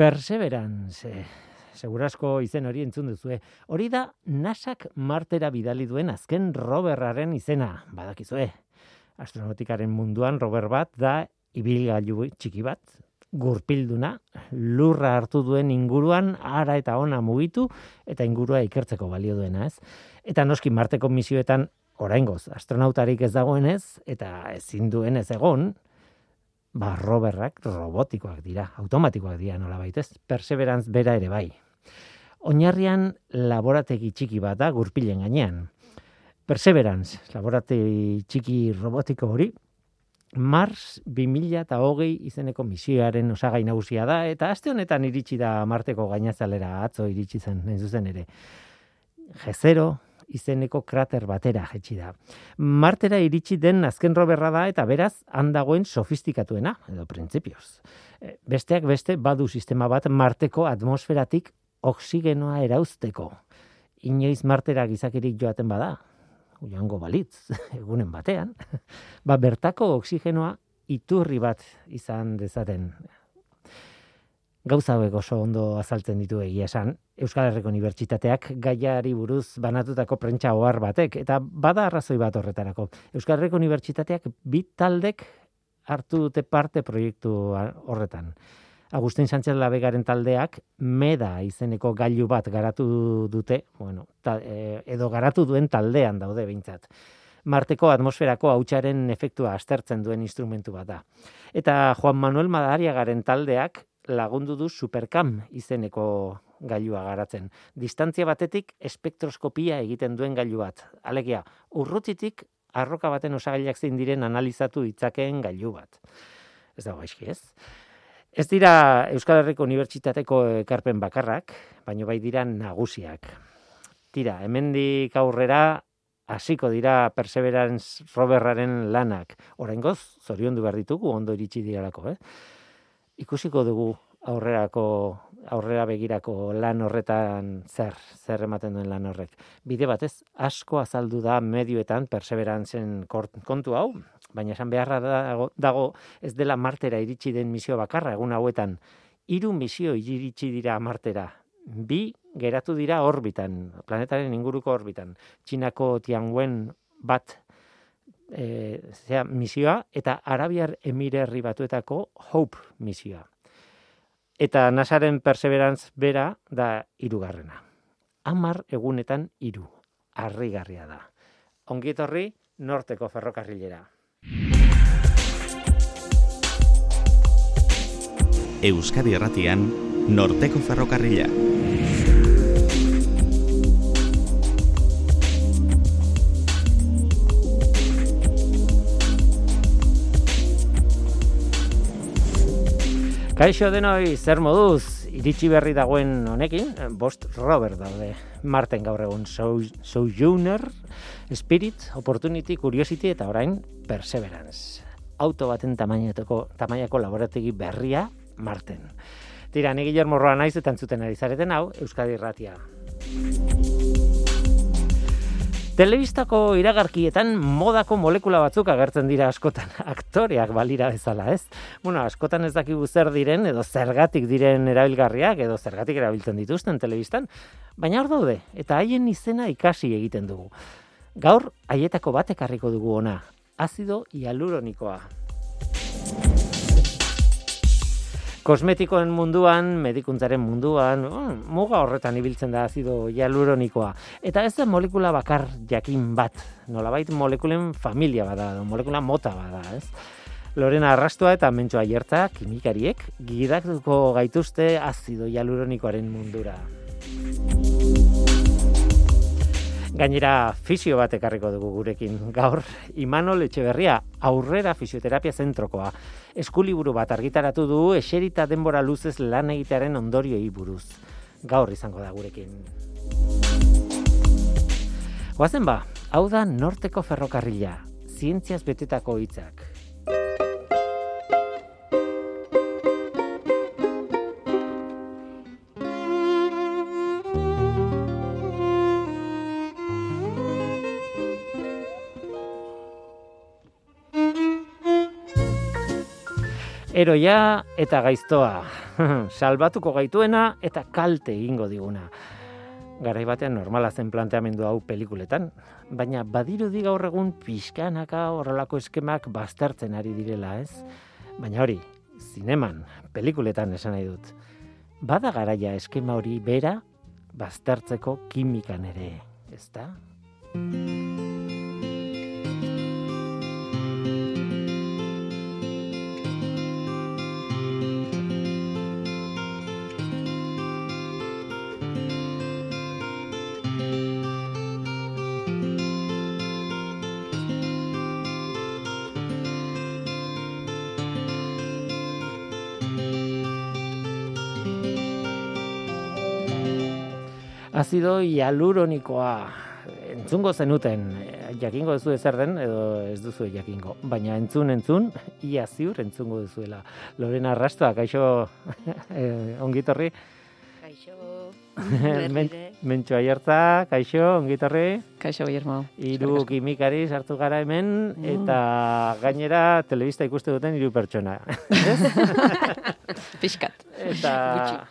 Perseverance, segurasko izen hori entzun duzue. Hori da nasak martera bidali duen azken roberraren izena, badakizue. Astronautikaren munduan rober bat da ibilgailu txiki bat, gurpilduna, lurra hartu duen inguruan ara eta ona mugitu eta ingurua ikertzeko balio duena, ez? Eta noski marteko misioetan oraingoz astronautarik ez dagoenez eta ezin duen ez egon, ba, roberrak robotikoak dira, automatikoak dira nola baitez, perseverance bera ere bai. Oinarrian laborategi txiki bat da gurpilen gainean. Perseverance, laborategi txiki robotiko hori, Mars 2008 izeneko misioaren osagai nagusia da, eta aste honetan iritsi da Marteko gainazalera atzo iritsi zen, nahi zuzen ere. Jezero, izeneko krater batera jetxi da. Martera iritsi den azken roberra da eta beraz handagoen sofistikatuena, edo printzipioz. E, besteak beste badu sistema bat marteko atmosferatik oksigenoa erauzteko. Inoiz martera gizakirik joaten bada, joango balitz, egunen batean, ba bertako oksigenoa iturri bat izan dezaten gauza hauek oso ondo azaltzen ditu egia esan. Euskal Herriko Unibertsitateak gaiari buruz banatutako prentsa ohar batek eta bada arrazoi bat horretarako. Euskal Herriko Unibertsitateak bi taldek hartu dute parte proiektu horretan. Agustin Sánchez Labegaren taldeak meda izeneko gailu bat garatu dute, bueno, e, edo garatu duen taldean daude behintzat. Marteko atmosferako hautsaren efektua aztertzen duen instrumentu bat da. Eta Juan Manuel Madariagaren taldeak lagundu du Supercam izeneko gailua garatzen. Distantzia batetik espektroskopia egiten duen gailu bat. Alegia, urrutitik arroka baten osagaiak zein diren analizatu ditzakeen gailu bat. Ez dago gaizki, ez? Ez dira Euskal Herriko Unibertsitateko ekarpen bakarrak, baino bai dira nagusiak. Tira, hemendik aurrera hasiko dira Perseverance roberraren lanak. Oraingoz, zoriondu behar ditugu ondo iritsi diralako, eh? Ikusiko dugu aurrerako aurrera begirako lan horretan zer zer ematen duen lan horrek. Bide batez asko azaldu da medioetan perseverantzen kontu hau, baina esan beharra dago, dago ez dela martera iritsi den misio bakarra egun hauetan hiru misio iritsi dira martera. Bi geratu dira orbitan, planetaren inguruko orbitan. Txinako Tianwen bat e, zera, misioa eta Arabiar Emirerri batuetako Hope misioa. Eta Nasaren Perseverance bera da irugarrena. Amar egunetan iru. Arrigarria da. Ongietorri norteko ferrokarrilera. Euskadi Erratian, norteko ferrokarrilera. Kaixo denoi, zer moduz, iritsi berri dagoen honekin, bost Robert daude, Marten gaur egun, Sojourner, Spirit, Opportunity, Curiosity eta orain Perseverance. Auto baten tamainako, tamainako laborategi berria, Marten. Tira, ni Guillermo Roa naiz eta entzuten ari zareten hau, Euskadi Ratia. Telebistako iragarkietan modako molekula batzuk agertzen dira askotan, aktoreak balira bezala, ez? Bueno, askotan ez dakigu zer diren, edo zergatik diren erabilgarriak, edo zergatik erabiltzen dituzten telebistan, baina hor daude, eta haien izena ikasi egiten dugu. Gaur, haietako batek harriko dugu ona, azido hialuronikoa. Kosmetikoen munduan, medikuntzaren munduan, oh, muga horretan ibiltzen da azido hialuronikoa. Eta ez da molekula bakar jakin bat, nolabait molekulen familia bada, molekula mota bada, ez? Lorena arrastua eta mentxoa jertza, kimikariek, gidatuko gaituzte azido hialuronikoaren mundura. Gainera fisio bat ekarriko dugu gurekin. Gaur, Imanol Etxeberria, aurrera fisioterapia zentrokoa. Eskuliburu bat argitaratu du eserita denbora luzez lan egitearen ondorioi buruz. Gaur izango da gurekin. Goazen ba, hau da norteko ferrokarrila, zientziaz betetako hitzak. Eroia eta gaiztoa, salbatuko gaituena eta kalte egingo diguna. Garai batean normala zen planteamendu hau pelikuletan, baina badirudi gaur egun pixkanaka horrelako eskemak baztertzen ari direla, ez? Baina hori, zineman, pelikuletan esan nahi dut. Bada garaia eskema hori bera baztertzeko kimikan ere, ezta? Azido hialuronikoa entzungo zenuten, eh, jakingo duzu ezer den, edo ez duzu jakingo. Baina entzun, entzun, ia ziur entzungo duzuela. Lorena Arrastoa, kaixo eh, ongitorri. Kaixo, Men, mentxo aiertza, kaixo, ongitorri. Kaixo, Guillermo. Hiru kimikari sartu gara hemen, Mm. eta gainera telebista ikuste duten hiru pertsona. Pixkat. eta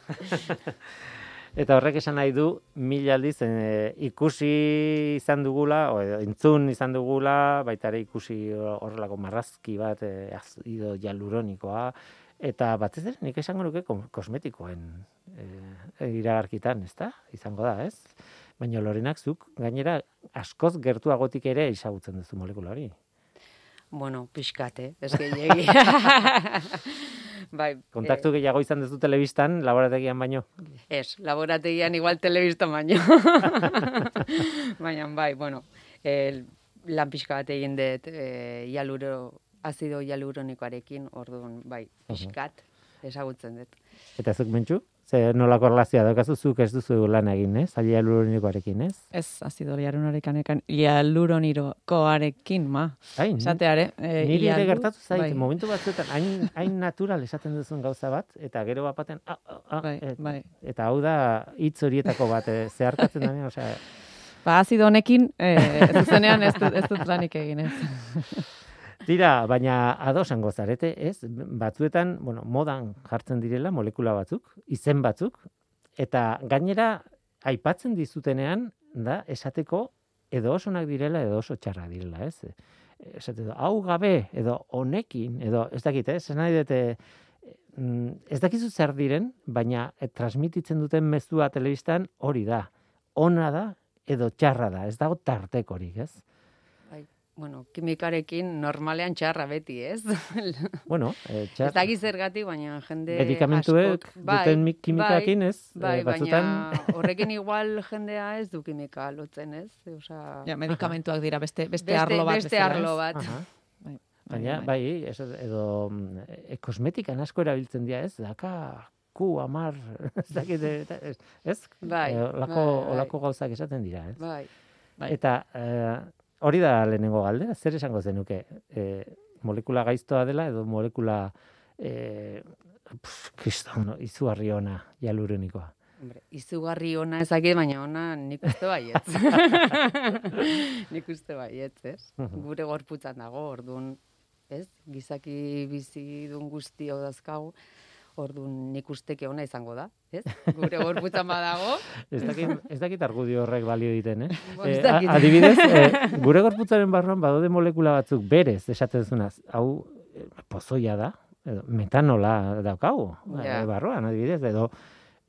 eta horrek esan nahi du mila aldiz eh, ikusi izan dugula o entzun izan dugula baita ere ikusi horrelako marrazki bat eh, azido hialuronikoa eta batez ere nik esango nuke kosmetikoen eh, iragarkitan, ezta? Izango da, ez? Baina Lorenak zuk gainera askoz gertuagotik ere ezagutzen duzu molekula hori. Bueno, pixkate, ez gehiagi. bai, Kontaktu gehiago izan duzu telebistan, laborategian baino. eh, ez, laborategian igual telebista baino. Baina, bai, bueno, el, lan pixka bat egin dut e, hialuro, azido hialuronikoarekin, orduan, bai, pixkat, ezagutzen dut. Eta zuk mentxu? Ze nolako relazioa daukazu zuk ez duzu lan egin, ez? Alia hialuronikoarekin, ez? Ez, azido liarunarekan, hialuronirokoarekin, ma. Hain, Esateare. Eh, niri ere gertatu zait, bai, momentu batzuetan, hain, hain natural esaten duzun gauza bat, eta gero bat baten, ah, ah, ah, Bai, et- bai. eta hau da hitz horietako bat, eh, zeharkatzen da, osea, Ba, azido honekin, eh, zuzenean ez dut, ez dut lanik egin, ez. Tira, baina adosango zarete, ez? Batzuetan, bueno, modan jartzen direla molekula batzuk, izen batzuk, eta gainera aipatzen dizutenean, da, esateko edo osonak direla edo oso txarra direla, ez? Esate du, hau gabe, edo honekin, edo ez dakit, ez? Esan nahi dute, mm, ez dakizu zer diren, baina eh, transmititzen duten mezua telebistan hori da. Ona da edo txarra da, ez dago tartekorik, ez? Bai, bueno, kimikarekin normalean txarra beti, ez? Bueno, eh, Ez txar, dakit zergatik, baina jende medikamentuek askok- bai, duten mi- kimikakin, ez? Bai, Eh, batzutan, baina horrekin igual jendea ez du kimika lotzen, ez? Osea, Ja, medikamentuak dira beste, beste, beste, arlo bat beste bezala, arlo ez? bat. Aha. Bai, Baina, bai, eso, edo mm, e, kosmetikan asko erabiltzen dira, ez? Daka, ku, amar, ez dakit, ez, ez? Bai, Eh, olako, bai, bai. olako gauzak esaten dira, ez? Bai. Bai. Eta eh, hori da lehenengo galdera, zer esango zenuke? Eh, molekula gaiztoa dela edo molekula eh, pf, kriston, izugarri ona, hialuronikoa. Hombre, izugarri ona ezakit, baina ona nik uste baietz. nik uste baietz, ez? Gure gorputzan dago, orduan, ez? Gizaki bizi dun guzti hau dazkagu, orduan nik usteke ona izango da, ez? Gure gorputzan badago, Ez dakit, ez dakit argudio horrek balio egiten, eh? Eh, a- adibidez, eh, gure gorputzaren barruan badaude molekula batzuk berez esaten zunaz, hau eh, pozoia da, edo metanola daukagu eh, barruan, adibidez, edo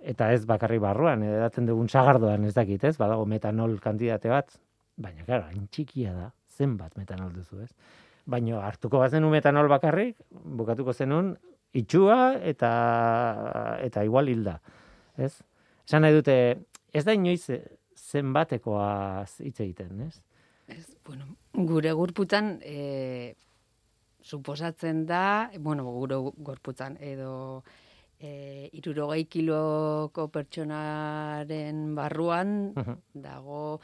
eta ez bakarri barruan, edatzen dugun sagardoan ez dakit, ez? Badago metanol kantitate bat, baina claro, hain txikia da, zenbat metanol duzu, ez? Baina hartuko bazenu metanol bakarrik, bukatuko zenun itxua eta eta igual hilda, ez? Esan nahi dute, ez da inoiz zenbatekoa hitz egiten, ez? Ez, bueno, gure gorputzan e, suposatzen da, bueno, gure gorputzan edo e, irurogei kiloko pertsonaren barruan Mhm. dago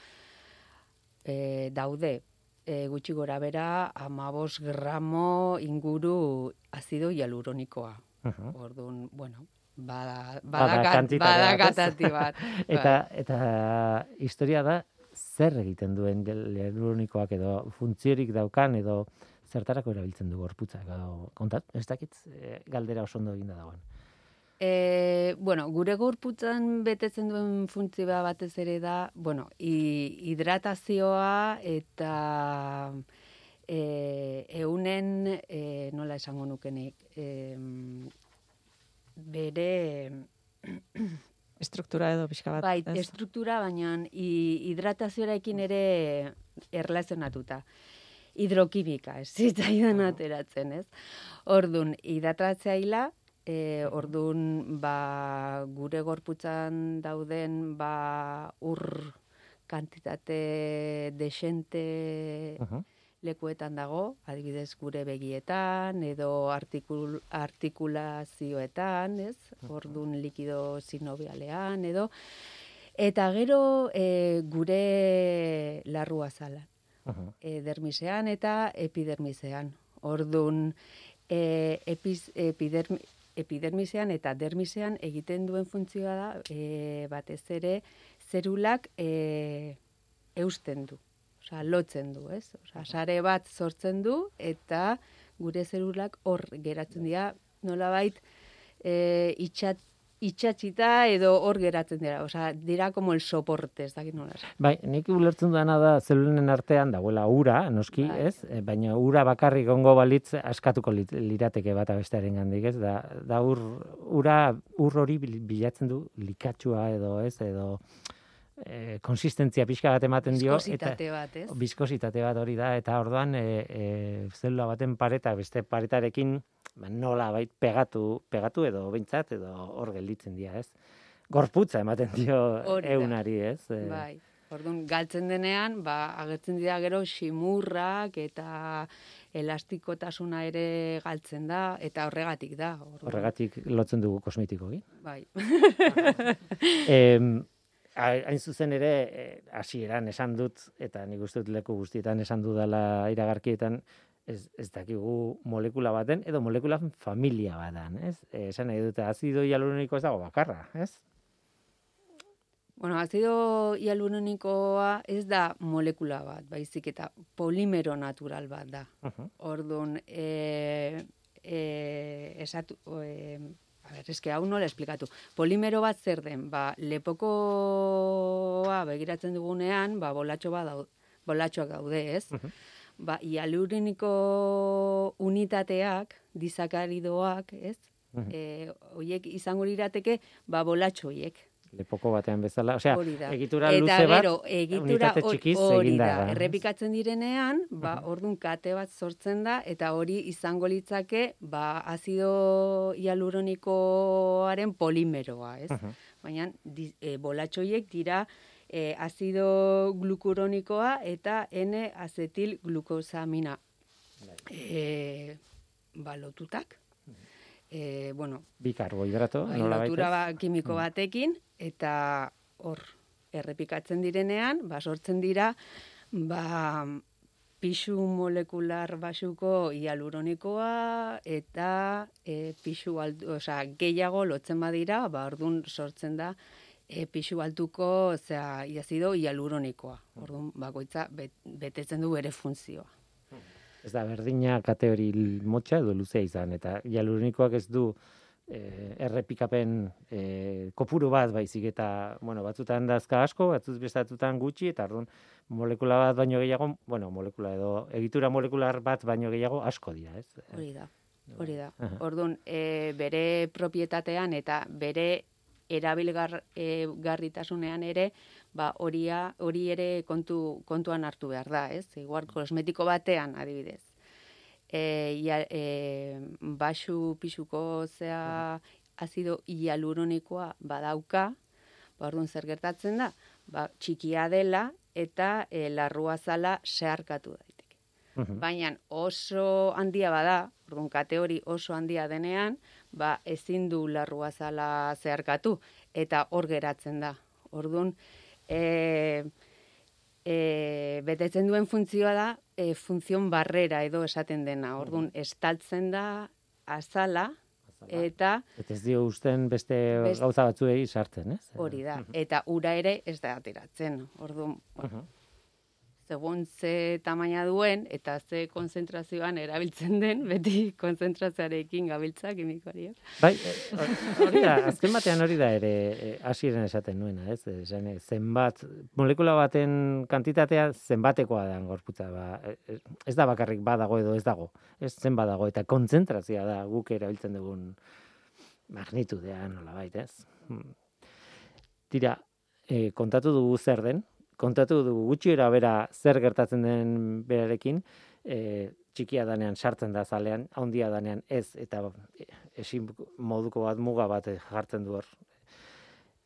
e, daude e, gutxi gora bera amabos gramo inguru azido hialuronikoa. Mhm. Orduan, bueno, bada, Bada bada, kat- kantitate bada bat. Eta eta historia da zer egiten duen hialuronikoak edo funtziorik daukan edo zertarako erabiltzen du gorputza edo kontat, ez dakit eh, galdera oso ondo eginda dagoen. E, bueno, gure gorputzan betetzen duen funtzioa batez ere da, bueno, hi- hidratazioa eta e, eunen, e, nola esango nukenik, e, bere, Estruktura edo pixka bat. bai, ez? estruktura, baina hi- hidratazioarekin ere erlazionatuta. Hidrokimika, ez zitzaidan ateratzen, ez? Ordun hidratzailea, e, ordun ba, gure gorputzan dauden ba, ur kantitate desente Uh lekuetan dago, adibidez gure begietan edo artikul, artikulazioetan, ez? Ordun likido sinovialean edo. Eta gero e, gure larrua zala. E, dermisean eta epidermisean. Ordun e, epiz, epidermi, epidermisean eta dermisean egiten duen funtzioa da e, batez ere zerulak e, eusten du. Osea, lotzen du, ez? Osea, sare bat sortzen du eta gure zerulak hor geratzen dira nolabait e, itxat, itxatxita edo hor geratzen dira. Osea, dira como el soporte, ez dakit nola. Bai, nik ulertzen dana da zelulen artean dagoela ura, noski, Bai. ez? E, Baina ura bakarrik gongo balitz askatuko lirateke bata bestearen gandik, ez? Da, da ur, ura, ur hori bil- bilatzen du likatxua edo, ez? Edo e, konsistentzia pixka bat ematen dio. Biskositate bat, ez? Biskositate bat hori da, eta orduan e, e, zelula baten pareta beste paretarekin ba, nola bait pegatu, pegatu edo behintzat edo hor gelditzen dira, ez? Gorputza ematen dio Hori eunari, ez? Bai. Orduan, galtzen denean, ba, agertzen dira gero simurrak eta elastikotasuna ere galtzen da, eta horregatik da. Orduan, Horregatik lotzen dugu kosmetikoki. Bai. Em, hain zuzen ere, eh, hasieran esan dut, eta nik uste dut leku guztietan esan dudala iragarkietan, ez, ez dakigu molekula baten, edo molekula familia badan, ez? Eh, esan nahi dute, azido hialuroniko ez dago bakarra, ez? Bueno, azido hialuronikoa ez da molekula bat, baizik eta polimero natural bat da. Uh Orduan, e, e, esatu, e, a ber, eske hau nola esplikatu. Polimero bat zer den, ba, lepokoa begiratzen dugunean, ba, bolatxo bat dau, bolatxoak daude, ez? Ba, hialuroniko unitateak, disakaridoak, ez? Mhm. E, oiek izango lirateke, ba, bolatxo hoiek. Lepoko batean bezala, osea, egitura Eta luze bat, gero, egitura txikiz hori da. da. Errepikatzen direnean, ba, ordun kate bat sortzen da, eta hori izango litzake, ba, azido hialuronikoaren polimeroa, ez? Mhm. Baina, di, e, bolatxoiek dira e, azido glukuronikoa eta N-azetil glukosamina. E, ba, lotutak. E, bueno, Bi karbohidrato, bai, nola lotura ba, kimiko batekin, eta hor, errepikatzen direnean, ba, sortzen dira, ba, pixu molekular basuko hialuronikoa eta e, pixu altu, osea, gehiago lotzen badira, ba, ordun sortzen da e, pixu altuko, osea, iazido hialuronikoa. Ordun bakoitza bet, betetzen du bere funtzioa. Ez da, berdina kate hori l- motxa edo luzea izan, eta hialuronikoak ez du eh, errepikapen eh, kopuru bat baizik eta, bueno, batzutan dazka asko, batzuz bestatutan gutxi, eta orduan molekula bat baino gehiago, bueno, molekula edo egitura molekular bat baino gehiago asko dira, ez? Hori da. Hori da. Orduan, e, bere propietatean eta bere erabilgar e, ere, ba horia hori ere kontu kontuan hartu behar da, ez? Igual kosmetiko batean, adibidez. E, ia, e, baxu pixuko zea azido hialuronikoa badauka, ba orduan zer gertatzen da? Ba, txikia dela eta e, larrua zala zeharkatu daiteke. Baina oso handia bada, orduan kate hori oso handia denean, ba ezin du larrua zala zeharkatu eta hor geratzen da. Orduan e, e, betetzen duen funtzioa da e, funzion barrera edo esaten dena. Orduan estaltzen da azala eta Eta ez dio usten beste Best- gauza batzuei sartzen, ez? hori da. Eta ura ere ez da ateratzen. Orduan, bueno, Mhm. Segun ze tamaina duen eta ze konzentrazioan erabiltzen den, beti konzentrazioarekin gabiltza kimikoari. Bai, eh, hori da, azken batean hori da ere eh, hasieran esaten nuena, ez? Esan, eh, zenbat, molekula baten kantitatea zenbatekoa da gorputza, ba, eh, ez da bakarrik badago edo ez dago, ez zen badago, eta kontzentrazioa da guk erabiltzen dugun magnitudea nola ez? Hmm. Tira, eh, kontatu dugu zer den, kontatu dugu gutxi era bera zer gertatzen den berarekin, e, txikia danean sartzen da zalean, handia danean ez, eta esin moduko bat muga bat jartzen du hor.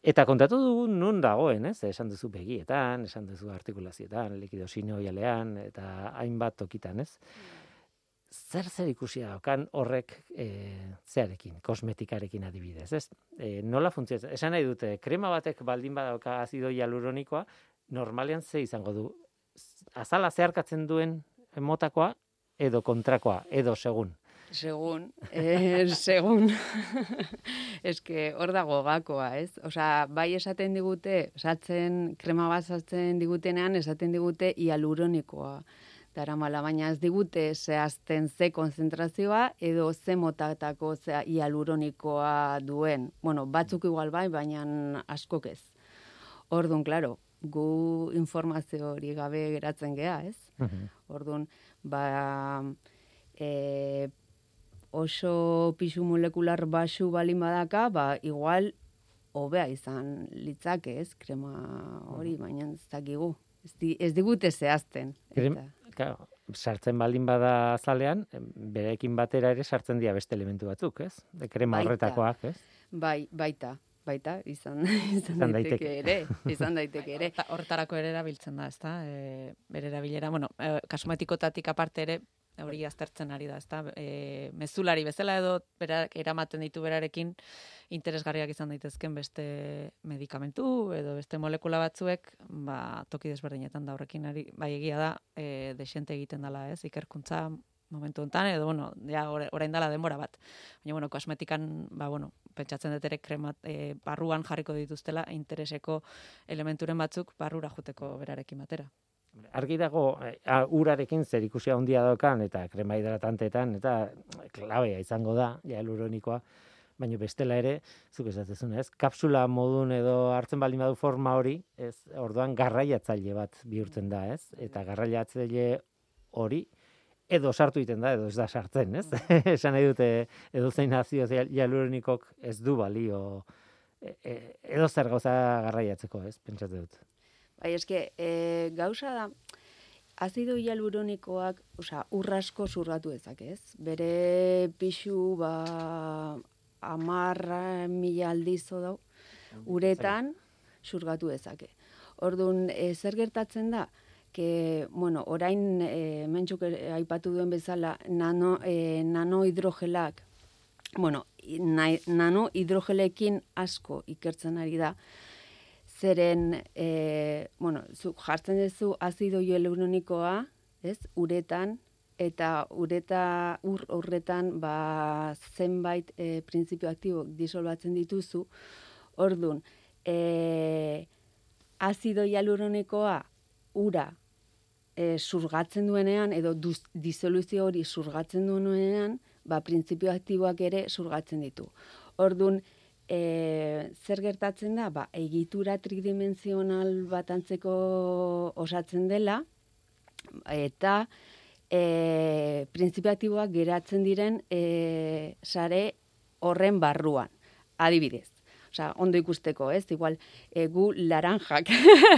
Eta kontatu dugu nun dagoen, ez? Esan duzu begietan, esan duzu artikulazioetan, likido sinoialean, eta hainbat tokitan, ez? Zer zer ikusia daukan horrek e, zearekin, kosmetikarekin adibidez, ez? E, nola funtzionatzen? Esan nahi dute, krema batek baldin badauka azido hialuronikoa, normalean ze izango du? Azala zeharkatzen duen motakoa edo kontrakoa, edo segun? Segun, eh, segun. Que hor dago gakoa, ez? Osa, bai esaten digute, esatzen, krema bat esaten digutenean, esaten digute hialuronikoa. Dara mala, baina ez digute zehazten ze konzentrazioa edo ze motatako ze hialuronikoa duen. Bueno, batzuk igual bai, baina askok ez. Orduan, klaro, gu informazio hori gabe geratzen gea, ez? Mhm. Orduan, ba, e, oso pisu molekular basu balin badaka, ba, igual, hobea izan litzake, ez? Krema hori, baina ez dakigu. Ez, di, ez digute zehazten. Krem- Claro, sartzen baldin bada zalean, em, berekin batera ere sartzen dira beste elementu batzuk, ez? De krema Baita. horretakoak, ez? bai, baita, baita, izan, izan, Izan daiteke daiteke. ere, izan daiteke ere. Horta- Hortarako ere erabiltzen da, ezta? E, bere erabilera, bueno, e, kosmetikotatik aparte ere hori aztertzen ari da, ezta? E, mezulari bezala edo berak eramaten ditu berarekin interesgarriak izan daitezken beste medikamentu edo beste molekula batzuek, ba, toki desberdinetan da horrekin ari, bai egia da, e, desente egiten dela, ez? Ikerkuntza momentu hontan edo bueno, ja ora- orain dela denbora bat. Baina bueno, kosmetikan ba bueno, pentsatzen dut ere krema e, barruan jarriko dituztela intereseko elementuren batzuk barrura joteko berarekin batera. Argi dago, eh, a, urarekin zer ikusia handia daukan, eta krema hidratantetan, eta klabea izango da, hialuronikoa, baina bestela ere, zuk esatezun, ez? Kapsula modun edo hartzen baldin badu forma hori, ez? Orduan garraiatzaile bat bihurtzen da, ez? Eta garraiatzaile hori edo sartu egiten da edo ez da sartzen, ez? Esan nahi dute edo zein azio hialuronikok ez du balio e, e, edo zer gauza garraiatzeko, ez? Pentsatu dut. Bai, eske, e, gauza da, azido hialuronikoak, osea, urrasko zurgatu dezake, ez? Bere pixu, ba, amarra mila aldizo dau, uretan zurgatu dezake. Orduan, e, zer gertatzen da, que, bueno, orain e, mentxuk ere aipatu duen bezala, nano, e, nanohidrogelak, bueno, nai- nanohidrogelekin asko ikertzen ari da, zeren, e, bueno, zu jartzen duzu azido hialuronikoa, ez, uretan, eta ureta ur horretan ba zenbait e, printzipio aktibo disolbatzen dituzu. Ordun, e, azido hialuronikoa ura e, surgatzen duenean edo duz, disoluzio hori surgatzen duenean, ba printzipio aktiboak ere surgatzen ditu. Ordun, e, zer gertatzen da? Ba, egitura tridimensional bat antzeko osatzen dela, eta e, printzipio aktiboak geratzen diren e, sare horren barruan. Adibidez, Osea, ondo ikusteko, ez? Igual, e, gu laranjak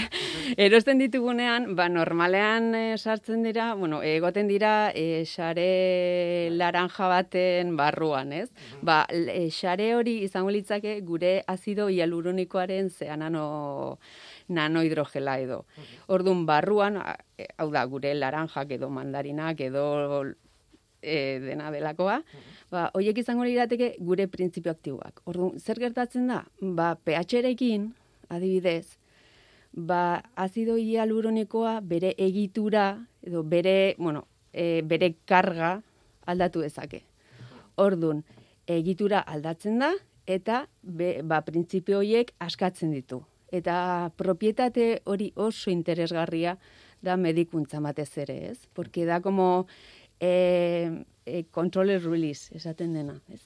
erosten ditugunean, ba, normalean e, sartzen dira, bueno, egoten dira e, sare laranja baten barruan, ez? Ba, e, sare hori izango litzake gure azido hialuronikoaren zea nano, nanohidrogela edo. Orduan, barruan, hau da, gure laranjak edo mandarinak edo e, dena delakoa, ba, hoiek izango lirateke gure printzipio aktiboak. Orduan, zer gertatzen da? Ba, pH-rekin, adibidez, ba, azido hialuronikoa bere egitura edo bere, bueno, e, bere karga aldatu dezake. Ordun, egitura aldatzen da eta be, ba, printzipio horiek askatzen ditu. Eta propietate hori oso interesgarria da medikuntza batez ere, ez? Porque da como eh, eh, control release, esaten dena, ez?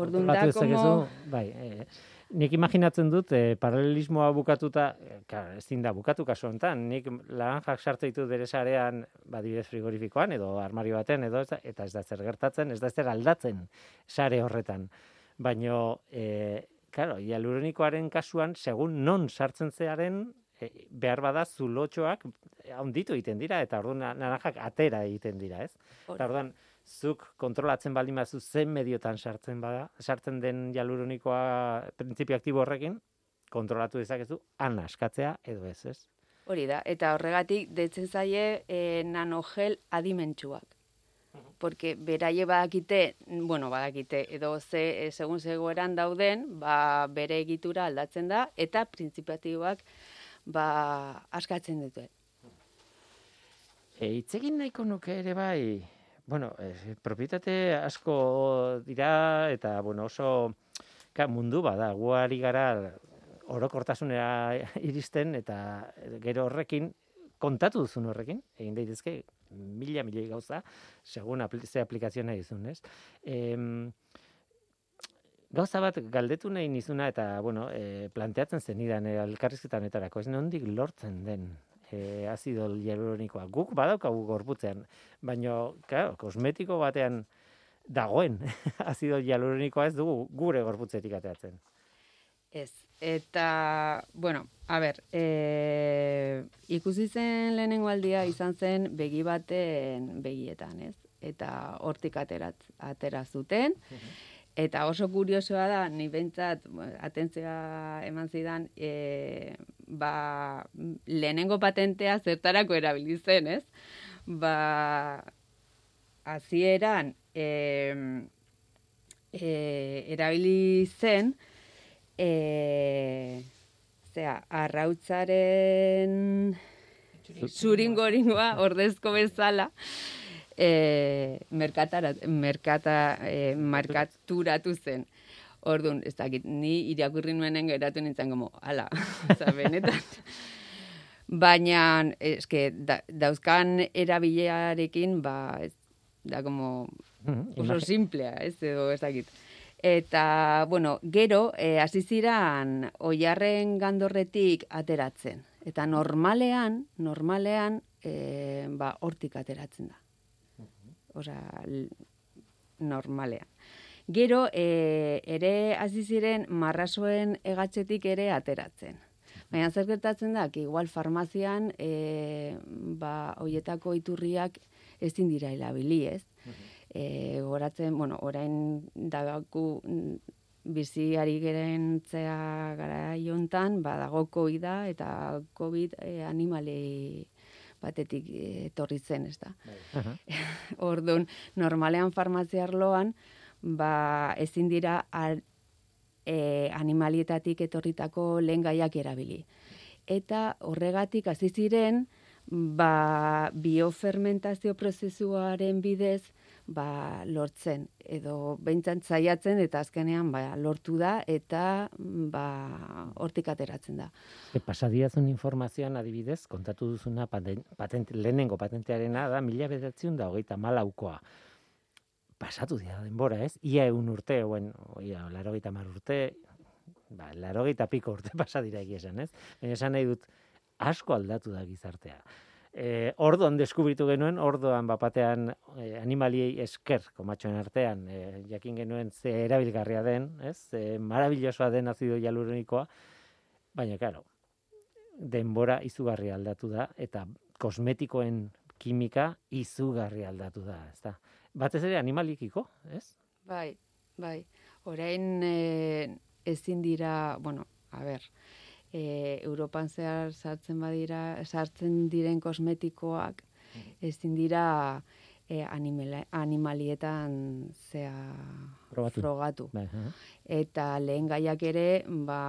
Orduan da, como... bai, eh, nik imaginatzen dut, eh, paralelismoa bukatuta, eh, ezin da bukatu kasu honetan, nik laranjak sartu ditu bere sarean, badibidez frigorifikoan, edo armario baten, edo eta ez da zer gertatzen, ez da zer aldatzen sare horretan. Baino, eh, claro, hialuronikoaren kasuan, segun non sartzen zearen, e, behar bada zulotxoak handitu egiten dira, eta orduan naranjak atera egiten dira, ez? Eta orduan, zuk kontrolatzen baldin bazu zen mediotan sartzen bada, sartzen den hialuronikoa printzipio aktibo horrekin, kontrolatu dezakezu, han askatzea edo ez, ez? Hori da, eta horregatik detzen zaie e, nanogel adimentsuak porque beraie badakite, bueno, badakite, edo ze, e, segun zegoeran dauden, ba, bere egitura aldatzen da, eta printzipatiboak ba, askatzen dute. E, itzegin nahiko nuke ere bai, bueno, e, propietate asko dira, eta bueno, oso ka, mundu bada, guari gara orokortasunera iristen, eta gero horrekin, kontatu duzun horrekin, egin daitezke, mila milioi gauza, segun apl ze aplikazio nahi duzun, ez? E, gauza bat galdetu nahi nizuna eta, bueno, e, planteatzen zen idan e, alkarrizketan etarako, ez nondik lortzen den e, azido hialuronikoa. Guk badaukagu gorputzean, baina, claro, kosmetiko batean dagoen azido hialuronikoa ez dugu gure gorputzetik ateatzen. Ez, Eta, bueno, a ber, e, ikusi zen lehenengo aldia izan zen begi baten begietan, ez? Eta hortik aterat, atera zuten. Eta oso kuriosoa da, ni bentsat, atentzia eman zidan, e, ba, lehenengo patentea zertarako erabilizen, ez? Ba, azieran, e, e, erabili zen, e, zera, arrautzaren zuringoringoa ordezko bezala, e, merkatara, merkata, e, markaturatu zen. Orduan, ez dakit, ni irakurri nuenen geratu nintzen gomo, ala, benetan. Baina, eske, da, dauzkan erabilearekin, ba, ez, da, como, mm-hmm. oso simplea, ez, edo, ez dakit. Eta, bueno, gero, e, hasi ziran oiarren gandorretik ateratzen. Eta normalean, normalean, e, ba, hortik ateratzen da. Osa, normalean. Gero, e, ere hasi ziren marrasoen egatzetik ere ateratzen. Baina zer gertatzen da, igual farmazian, e, ba, oietako iturriak ezin dira hilabili, ez? e, goratzen, bueno, orain dagaku mm, bizi ari geren zea gara jontan, badago COVID da, eta COVID e, animale batetik etorri zen, ez da. Bai. Orduan, normalean farmaziarloan, ba, ezin dira al, e, animalietatik etorritako lehen gaiak erabili. Eta horregatik hasi ziren, ba, biofermentazio prozesuaren bidez, ba, lortzen edo behintzat zaiatzen eta azkenean ba, lortu da eta ba, hortik ateratzen da. E, pasadiazun informazioan adibidez, kontatu duzuna patent, lehenengo patentearena da mila bedatzen da hogeita malaukoa. Pasatu dira denbora ez, ia egun urte, oen, ia, laro mar urte, ba, laro piko urte pasadira egizan ez, baina esan nahi dut asko aldatu da gizartea e, orduan deskubritu genuen, orduan bapatean e, animaliei esker, komatxoen artean, e, jakin genuen ze erabilgarria den, ez? E, marabillosoa den azido hialuronikoa, baina, karo, denbora izugarri aldatu da, eta kosmetikoen kimika izugarri aldatu da, ez da? Batez ere animalikiko, ez? Bai, bai. Orain e, ezin dira, bueno, a ber, e, Europan zehar sartzen badira, sartzen diren kosmetikoak, mm. ezin dira e, animalietan zea frogatu. Bai, Eta lehen gaiak ere, ba,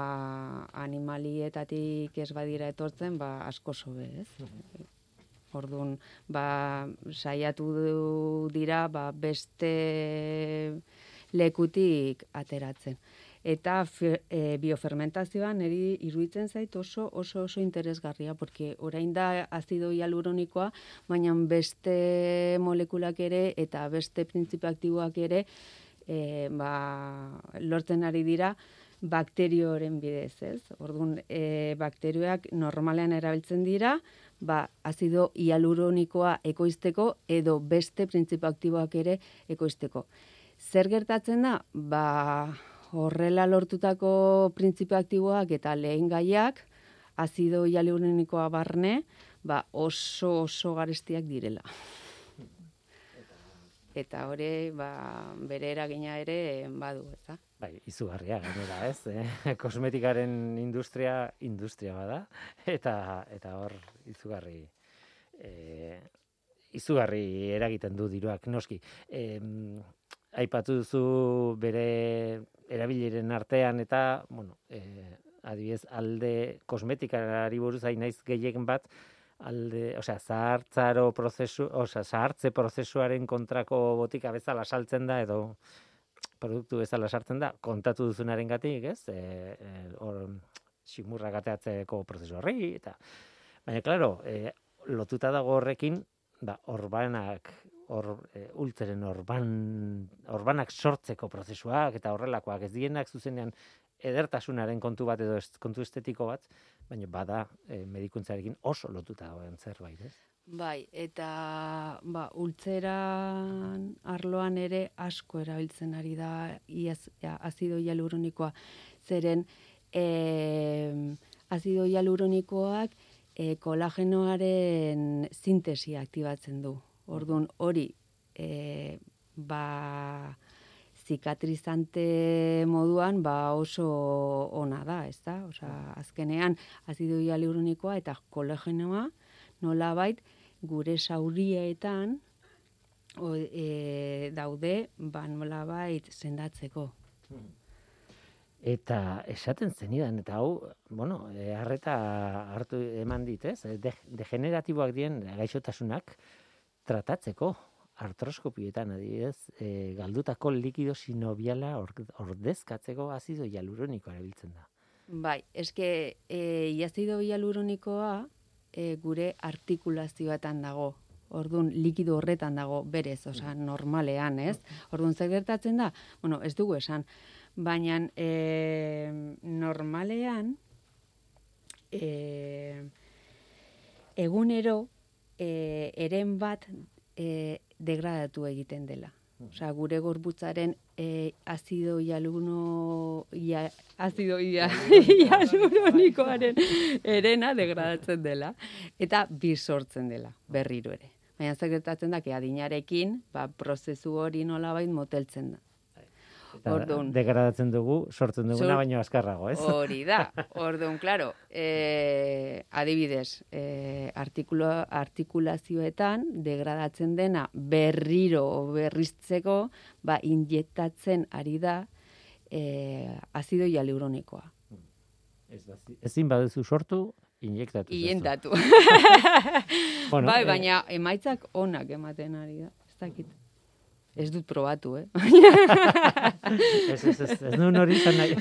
animalietatik ez badira etortzen, ba, asko sobe, ez? Mm. Orduan, ba, saiatu dira, ba, beste lekutik ateratzen. Eta e, biofermentazioan niri iruditzen zait oso oso oso interesgarria porque orain da azido hialuronikoa baina beste molekulak ere eta beste printzipio aktiboak ere e, ba, lortzen ari dira bakterioren bidez, ez? Orduan, e, bakterioak normalean erabiltzen dira, ba, azido hialuronikoa ekoizteko edo beste printzipio aktiboak ere ekoizteko. Zer gertatzen da? Ba, horrela lortutako printzipio aktiboak eta lehen gaiak, azido hialuronikoa barne, ba, oso oso garestiak direla. Eta hori, ba, bere eragina ere badu, ez Bai, izugarria gainera, ez? Eh? Kosmetikaren industria industria bada eta eta hor izugarri eh izugarri eragiten du diruak noski. Eh aipatu duzu bere erabileren artean eta, bueno, eh adibidez alde kosmetikari buruz hain naiz gehiegen bat alde, osea, zahartzaro prozesu, osea, zahartze prozesuaren kontrako botika bezala saltzen da edo produktu bezala sartzen da, kontatu duzunaren gatik, ez? E, e, or, simurra gateatzeko prozesu horri, eta, baina, klaro, e, lotuta dago horrekin, ba, orbanak, or, e, ultzeren orban, orbanak sortzeko prozesuak, eta horrelakoak, ez dienak zuzenean, edertasunaren kontu bat edo kontu estetiko bat, baina bada e, medikuntzarekin oso lotuta dagoen zerbait, ez? Bai, eta ba, ultzeran arloan ere asko erabiltzen ari da iaz, ja, azido hialuronikoa. Zeren, e, azido hialuronikoak e, kolagenoaren sintesia aktibatzen du. Orduan, hori, e, ba, zikatrizante moduan ba oso ona da, ez da? Osa, azkenean, azido hialuronikoa eta kolagenoa nola bait, gure saurietan o, e, daude ban molabait sendatzeko. Eta esaten zenidan, eta hau, bueno, e, harreta hartu eman dit, ez? De, degeneratiboak dien gaixotasunak tratatzeko artroskopietan, adibidez, e, galdutako likido sinobiala ordezkatzeko azido hialuronikoa erabiltzen da. Bai, eske e, azido hialuronikoa e, gure artikulazioetan dago. Orduan, likido horretan dago berez, osea, normalean, ez? Orduan, zer gertatzen da? Bueno, ez dugu esan. Baina, e, normalean, e, egunero, e, eren bat e, degradatu egiten dela. Osea, gure gorputzaren e, azido hialuno ia, azido ia, hialuronikoaren erena degradatzen dela eta bi sortzen dela berriro ere. Baina zer gertatzen da, adinarekin, ba, prozesu hori nolabait moteltzen da. Orduan. Degradatzen dugu, sortzen duguna baino azkarrago, ez? Hori da. Orduan, claro, eh, adibidez, eh, artikulazioetan degradatzen dena berriro berriztzeko, ba, injektatzen ari da eh, azido hialuronikoa. Ez ezin baduzu sortu, injektatu. Injektatu. bueno, bai, baina emaitzak onak ematen ari da. Ez dakit. Ez dut probatu, eh? ez, ez, ez, ez nuen hori izan nahi.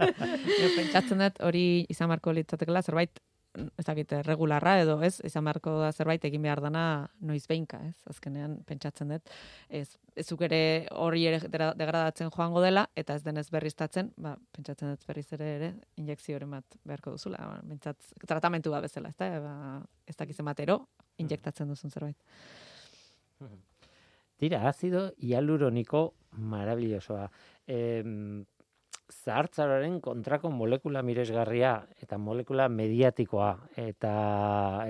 pentsatzen dut hori izan marko litzatekela zerbait, ez dakit, regularra edo, ez? Izan marko da zerbait egin behar dana noiz behinka, ez? Azkenean pentsatzen dut, ez, ez ere hori ere degradatzen joango dela, eta ez denez berriztatzen, ba, pentsatzen dut berriz ere ere, injekzioren bat beharko duzula, ba, pentsat, tratamentu bat bezala, ez da? Ba, ez dakizen batero, injektatzen duzun zerbait. Tira, azido hialuroniko marabillosoa. E, zahartzaren kontrako molekula miresgarria eta molekula mediatikoa eta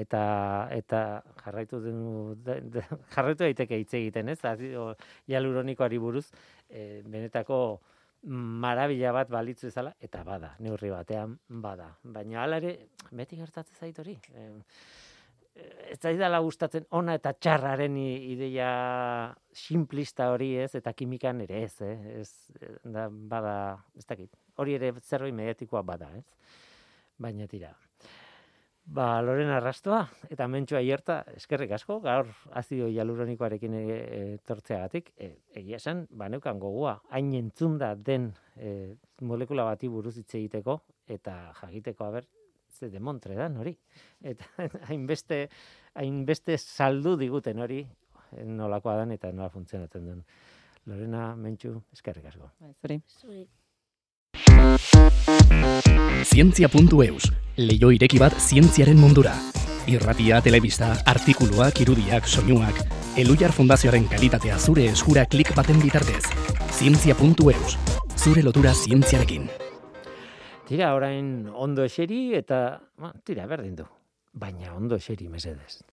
eta eta jarraitu den jarraitu daiteke hitz egiten, ez? Azido hialuronikoari buruz e, benetako marabila bat balitzu ezala eta bada, neurri batean bada. Baina hala ere beti gertatzen zait hori. E, ez da gustatzen ona eta txarraren ideia simplista hori ez, eta kimikan ere ez, eh? ez da, bada, ez dakit, hori ere zerbait mediatikoa bada, ez? Baina tira. Ba, Loren Arrastoa eta Mentxo Aierta, eskerrik asko, gaur azido hialuronikoarekin e, tortzeagatik, e, egia esan, baneukan gogua, hain entzunda den e, molekula bati buruz hitz egiteko, eta jakiteko haber, ze demontre da, hori. Eta hainbeste, hainbeste saldu diguten hori, nolakoa dan eta nola funtzionatzen den. Lorena, Mentxu, eskerrik asko. Zuri. Zientzia.eus, leio ireki bat zientziaren mundura. Irratia, telebista, artikuluak, irudiak, soinuak, Elujar Fundazioaren kalitatea zure eskura klik baten bitartez. Zientzia.eus, zure lotura zientziarekin. Tira, orain ondo eseri eta, ma, tira, berdin du. Baina ondo eseri mesedez.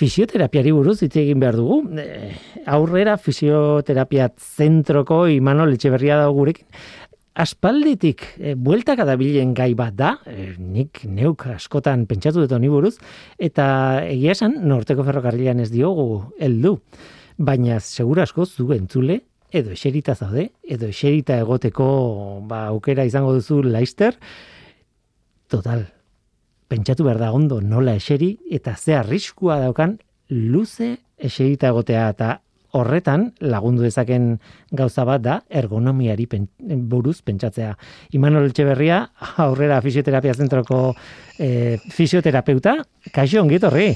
Fisioterapiari buruz hitz egin behar dugu. E, aurrera fisioterapia zentroko Imanol Etxeberria da gurekin. Aspalditik e, bueltaka dabilen gai bat da, e, nik neuk askotan pentsatu dut buruz, eta egia esan norteko ferrokarrilan ez diogu heldu. Baina segura asko zu entzule, edo eserita zaude, edo eserita egoteko ba, aukera izango duzu laister, total, pentsatu behar da ondo nola eseri eta ze arriskua daukan luze eserita egotea eta horretan lagundu dezaken gauza bat da ergonomiari buruz pentsatzea. Imanol Etxeberria aurrera fisioterapia zentroko e, fisioterapeuta, kaixo ongi etorri.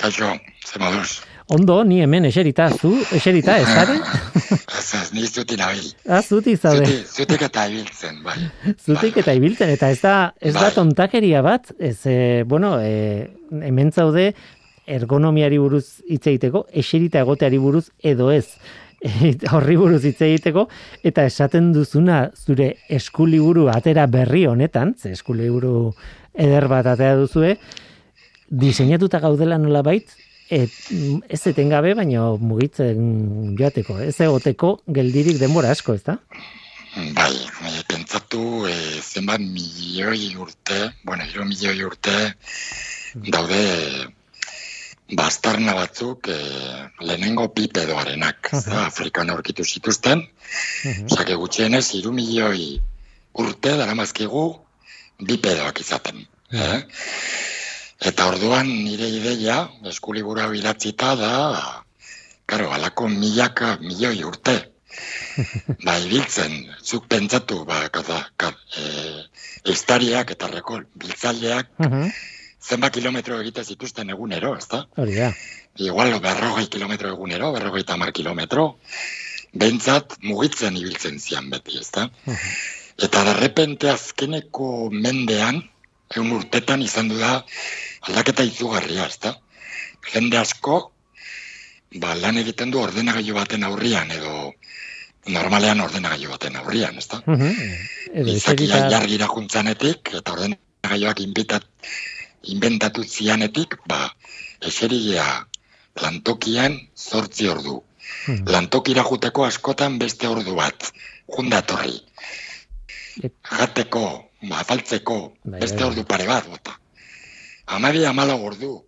Kaixo, ze moduz. Ondo, ni hemen eserita, zu eserita, ez zare? Ez ez, ni zuti nabil. Ah, zuti zaude. Zutik eta ibiltzen, bai. Zutik bai, eta ibiltzen, eta ez da, ez da Bai. tontakeria bat, ez, e, bueno, e, hemen zaude ergonomiari buruz hitz egiteko, eserita egoteari buruz edo ez horri buruz hitz egiteko, eta esaten duzuna zure eskuliburu atera berri honetan, ze eskuliburu eder bat atera duzue, diseinatuta gaudela nola bait, et, ez etengabe, baina mugitzen joateko, ez egoteko geldirik denbora asko, ez da? Bai, e, pentsatu e, zenbat milioi urte, bueno, hiru milioi urte daude bastarna batzuk e, lehenengo pipedoarenak, uh Aha. Afrikan aurkitu zituzten, osake gutxienez hiru milioi urte daramazkigu bipedoak izaten. Eh? Eta orduan nire ideia, eskulibura bilatzita da, karo, alako milaka milioi urte. ba, ibiltzen, zuk pentsatu, ba, kaza, ka, e, estariak eta rekol, biltzaileak, Mhm, zenba kilometro egite zituzten egunero, ezta? Hori da. Igual berrogei kilometro egunero, berrogei tamar kilometro, behintzat mugitzen ibiltzen zian beti, ezta? Eta derrepente azkeneko mendean, egun urtetan izan du da aldaketa izugarria, ezta? Jende asko, ba, lan egiten du ordenagailu baten aurrian, edo normalean ordenagailu baten aurrian, ezta? Mhm, Edo Izakia eserita, jargira juntzanetik, eta ordenagailuak inbitat, inventatu zianetik, ba, eserigea lantokian zortzi ordu. Mhm. Lantokira juteko askotan beste ordu bat, jundatorri. Et- Jateko, ba, afaltzeko, Bai, beste bai. ordu pare bat, bota. Amabi amalau ordu,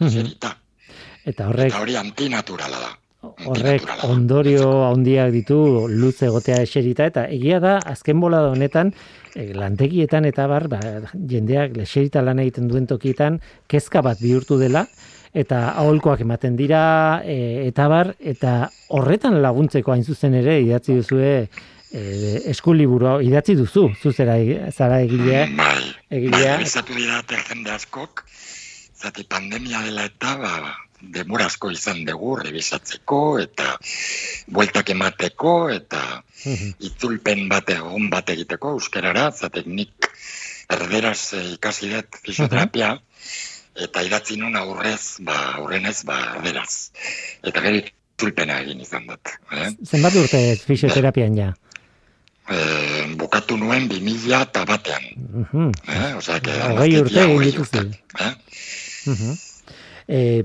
Mhm. eserita. Eta horrek Eta hori antinaturala da. horrek ondorio handiak ditu luze egotea eserita eta egia da azken bolada honetan e, lantegietan eta bar ba, jendeak eserita lan egiten duen tokietan kezka bat bihurtu dela eta aholkoak ematen dira e, eta bar eta horretan laguntzeko hain zuzen ere idatzi duzue e, eskuliburua idatzi duzu zu zera zara egilea Bai, egilea bai, askok, zati pandemia dela eta, ba, demorazko izan dugu, revisatzeko, eta bueltak emateko, eta itzulpen bate, egon bat egiteko, euskarara, zatek nik erderaz eh, ikasi dut fisioterapia, eta idatzi nun aurrez, ba, aurrenez, ba, erderaz. Eta gero itzulpena egin izan dut. Eh? Zenbat urte fisioterapian ja? Eh, bukatu nuen 2000 eta batean. Mhm. Eh? Osea, que Hogei urte egin urte, Eh? Mhm. E,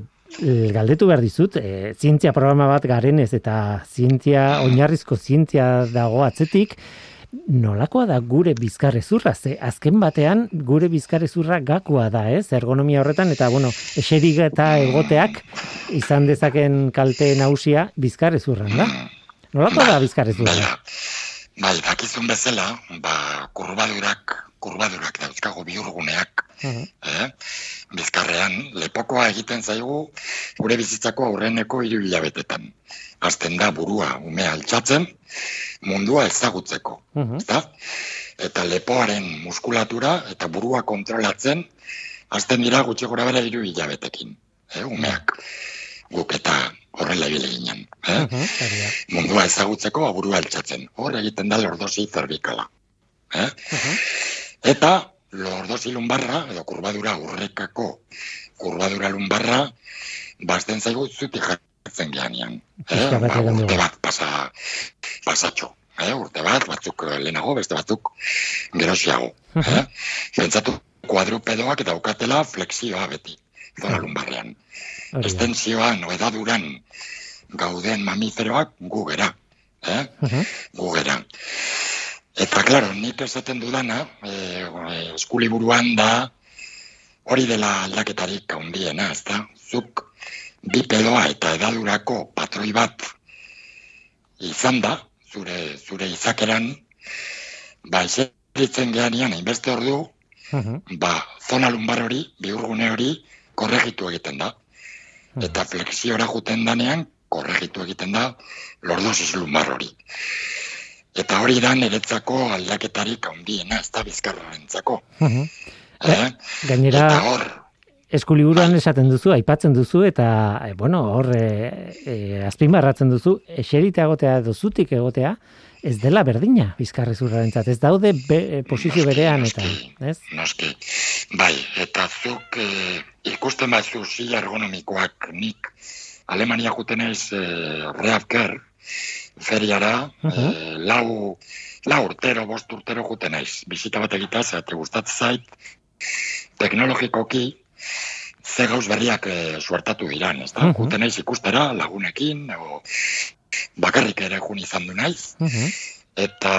galdetu behar dizut, e, zientzia programa bat garenez eta zientzia, oinarrizko zientzia dago atzetik, nolakoa da gure bizkarrezurra? Ze azken batean gure bizkarrezurra gakoa da, ez? Ergonomia horretan eta bueno, eserik eta egoteak izan dezaken kalte nagusia bizkarrezurran da. Nolakoa da bizkarrezurra? Baina, bai, dakizun bezala, ba, kurbadurak, kurbadurak dauzkago bihurguneak, Mhm. eh? bizkarrean, lepokoa egiten zaigu gure bizitzako aurreneko hiru hilabetetan. Azten da burua ume altxatzen, mundua ezagutzeko, Mhm. ezta? Eta lepoaren muskulatura eta burua kontrolatzen, azten dira gutxi gora bera hiru hilabetekin, eh? umeak. Guk eta horrela ibile ginen. Eh? Hori da. mundua ezagutzeko aburua altxatzen. Hor egiten da lordosi zerbikala. Eh? Mhm. Eta lordosi lumbarra, edo kurbadura urrekako kurbadura lumbarra, bazten zaigu zutik jartzen gehanean. Eh? Ba, urte bat pasa, pasatxo. Eh? Urte bat, batzuk lehenago, beste batzuk gerosiago. Eh? Pentsatu kuadrupedoak daukatela flexioa beti, zora lumbarrean. Estentzioan, oedaduran, gauden mamiferoak gu gera. Eh? Mhm. gu gera. Eta, klaro, nik esaten dudana, e, eskuliburuan da, hori dela aldaketarik handiena, ez da? Zuk bipedoa eta edadurako patroi bat izan da, zure, zure izakeran, ba, eseritzen gehanean, hainbeste ordu, Mhm. ba, zona lumbar hori, bihurgune hori, korregitu egiten da. Eta flexiora juten danean, korregitu egiten da, lordosis lumbar hori. Eta hori da niretzako aldaketarik handiena, ez da bizkarrarentzako. Mhm. Eh? Gainera, Eta hor, eskuliburuan esaten duzu, aipatzen duzu, eta, e, bueno, hor, e, e, azpimarratzen duzu, eserita egotea edo zutik egotea, ez dela berdina bizkarrezurrarentzat, ez daude be, e, posizio berean eta, ez? noski, bai, eta zuk eh, ikusten bazu zila ergonomikoak nik Alemania juten ez eh, Reafker, feriara, Mhm. eh, lau, lau urtero, bost urtero juten naiz. Bizita bat egita, zate gustatzen zait, teknologikoki, ze gauz berriak e, suertatu diran, ez da? Mhm. Juten naiz ikustera, lagunekin, o, bakarrik ere jun izan du naiz, Mhm. eta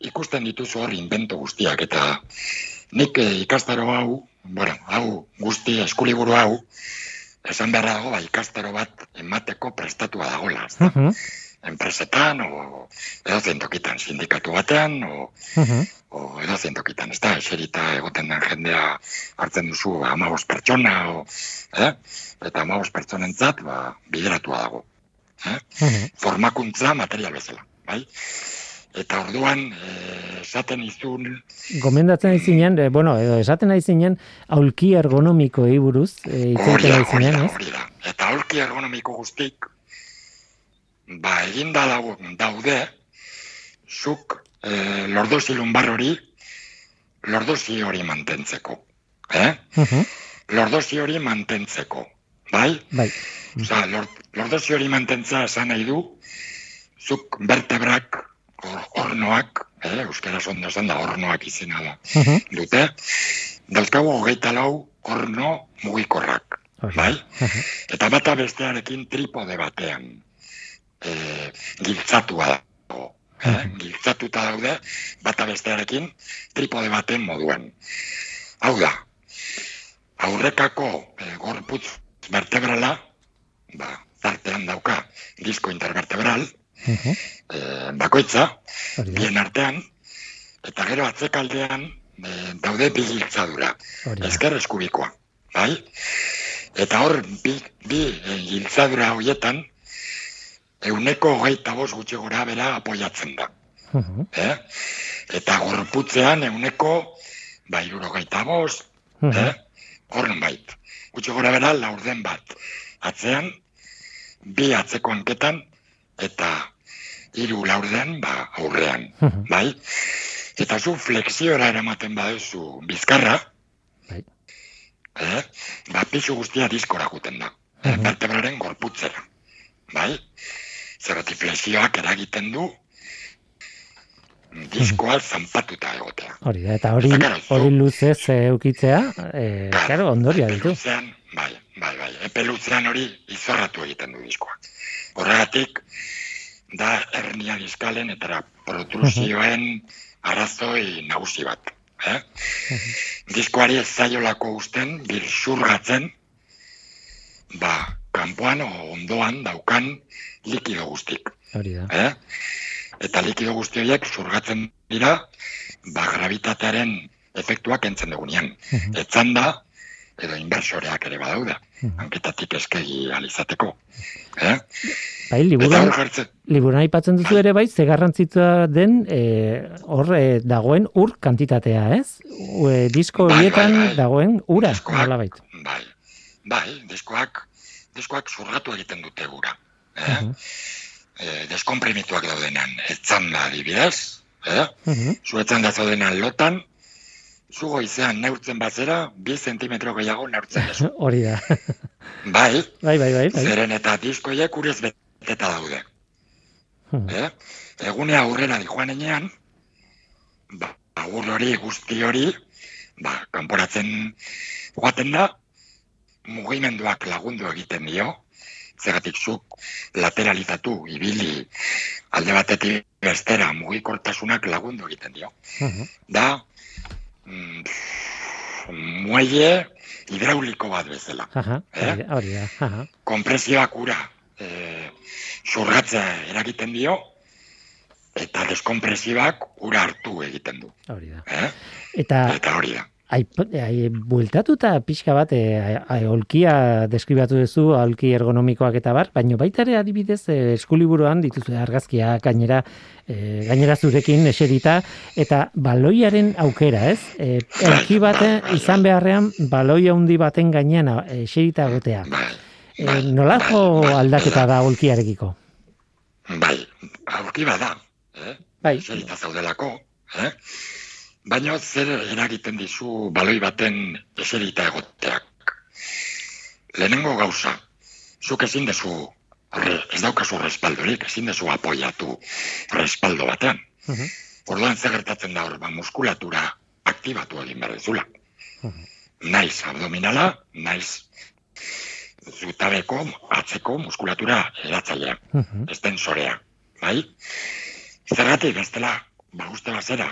ikusten dituzu hor invento guztiak, eta nik eh, ikastaro hau, bueno, hau guzti eskuliburu hau, esan beharra dago, ba, ikastaro bat emateko prestatua dagoela, ez da? Mhm. enpresetan, o edo tokitan, sindikatu batean, o, Mhm. o edo tokitan, ez da, eserita egoten den jendea hartzen duzu amabos pertsona, o, eh? eta amabos pertsonentzat, ba, bideratua dago. Eh? Formakuntza material bezala, bai? Eta orduan, eh, esaten izun, Gomendatzen aizinean, e, bueno, edo esaten aizinean, aulki ergonomikoei buruz, e, aizinean, da, ez? Eta aurki ergonomiko guztik, ba, eginda dago, daude, zuk eh, lordozi lumbar hori, lordozi hori mantentzeko. Eh? Mhm. Lordozi hori mantentzeko. Bai? Bai. Osa, lor, lordozi hori mantentzea esan nahi du, zuk vertebrak, or, ornoak, eh? euskaraz ondo esan da, ornoak izena da, Mhm. dute, dauzkagu hogeita lau orno mugikorrak. Da. Bai? Mhm. Eta bata bestearekin tripode batean e, giltzatua dago. Eh? Mhm. Giltzatuta daude bata bestearekin tripode baten moduan. Hau da, aurrekako e, gorputz vertebrala, ba, zartean dauka disko intervertebral, Mhm. e, bakoitza, Hori da. bien artean, eta gero atzekaldean e, daude bi giltzadura. Ezker eskubikoa, bai? Eta hor, bi, bi e, giltzadura horietan, euneko hogeita bost gutxi gora bera apoiatzen da. Mhm. Eh? Eta gorputzean euneko, ba, irurogeita bost, Mhm. eh? hor bait. gutxi gora bera laurden bat atzean, bi atzeko hanketan, eta hiru laurden ba, aurrean, Mhm. bai? Eta zu flexiora eramaten baduzu bizkarra, Bai. eh? ba, pisu guztia diskora guten da. Eh, Mhm. vertebraren gorputzera. Bai? Zergatik flexioak eragiten du diskoa zanpatuta egotea. Hori da, eta hori hori luzez eukitzea, eh, claro, ondoria ditu. luzean, bai, bai, bai, epe luzean hori izorratu egiten du diskoa. Horregatik, da hernia diskalen eta protrusioen arrazoi nagusi bat. Eh? Diskoari ez zaiolako usten, birxurgatzen, ba, kanpoan o ondoan daukan likido guztik. Hori da. Eh? Eta likido guzti horiek zurgatzen dira, ba, gravitatearen efektuak entzen dugunean. Etzan da, edo inbersoreak ere badaude, Mhm. hanketatik eskegi alizateko. Eh? Bai, liburuan, liburuan aipatzen duzu ere bai, ze garrantzitsua den eh, hor eh, dagoen ur kantitatea, ez? Eh, disko Bai, horietan bai, bai. dagoen ura, nolabait. bai, bai, diskoak, diskoak zurgatu egiten dute gura. Eh? Mhm. Eh, deskonprimituak daudenean, etzan da adibidez, eh? Mhm. Zuetzan da lotan, zu goizean neurtzen bazera, bi zentimetro gehiago neurtzen dezu. Hori da. Bai, bai, bai, bai, bai. zeren eta diskoiek urez beteta daude. Mhm. Eh? Egunea aurrera dijoan enean, ba, agur hori, guzti hori, ba, kanporatzen joaten da, mugimenduak lagundu egiten dio, zergatik zuk lateralizatu, ibili, alde batetik bestera mugikortasunak lagundu egiten dio. Mhm. Da, mm, muelle hidrauliko bat bezala. Aha, Eh? hori da. Aha. Kompresioak ura e, zurgatzea eragiten dio, eta deskompresioak ura hartu egiten du. Hori da. Eh? Eta Eta hori da. Ai, ai, bueltatuta pixka bat, e, ai, aulkia deskribatu duzu, aulki ergonomikoak eta bar, baino baita ere adibidez e, eskuliburuan dituzu argazkiak gainera, e, gainera zurekin eserita, eta baloiaren aukera, ez? E, aulki bate bai, bai. izan beharrean baloi handi baten gainean eserita egotea. Bai, E, bai, nolako aldaketa da aulkiarekiko? bai, aurki bada, eh? Bai, Zerita zaudelako, eh? Baina zer eragiten dizu baloi baten eserita egoteak. Lehenengo gauza, zuk ezin dezu, horre, ez daukazu respaldorik, ezin dezu apoiatu respaldo batean. Mhm. Orduan zer gertatzen da hor, ba, muskulatura aktibatu egin behar dezula. Mhm. Naiz abdominala, naiz zutabeko, atzeko muskulatura eratzailea Mhm. estensorea, bai? Zergatik, bestela, ba, uste bazera,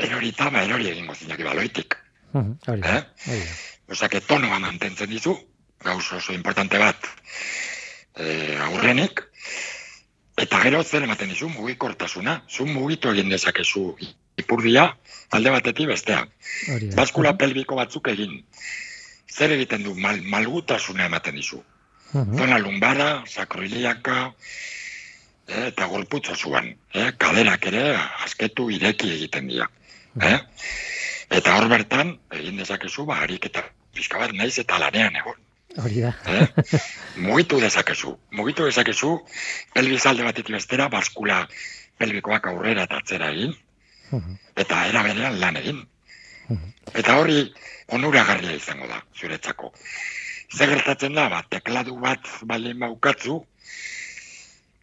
erorita, ba, erori egingo zinaki baloitik, Mhm. Hori da, eh? Osake, tonoa mantentzen dizu, gauz oso importante bat eh, aurrenik, eta gero zer ematen dizu mugikortasuna, zu mugitu egin dezakezu ipurdia alde batetik bestea. Baskula pelbiko batzuk egin. Zer egiten du, mal, malgutasuna ematen dizu. Mhm. Zona lumbara, sakroiliaka, eta gorputza zuan. Eh, kaderak ere asketu ireki egiten dira. Eh? Eta hor bertan, egin dezakezu, ba, harik eta pixka bat naiz eta lanean egon. Hori da. Eh? mugitu dezakezu. Mugitu dezakezu, pelbiz alde batetik bestera, baskula pelbikoak aurrera eta atzera egin, eta era berean lan egin. Eta hori onuragarria izango da, zuretzako. Zer gertatzen da, ba, tekladu bat baldin baukatzu,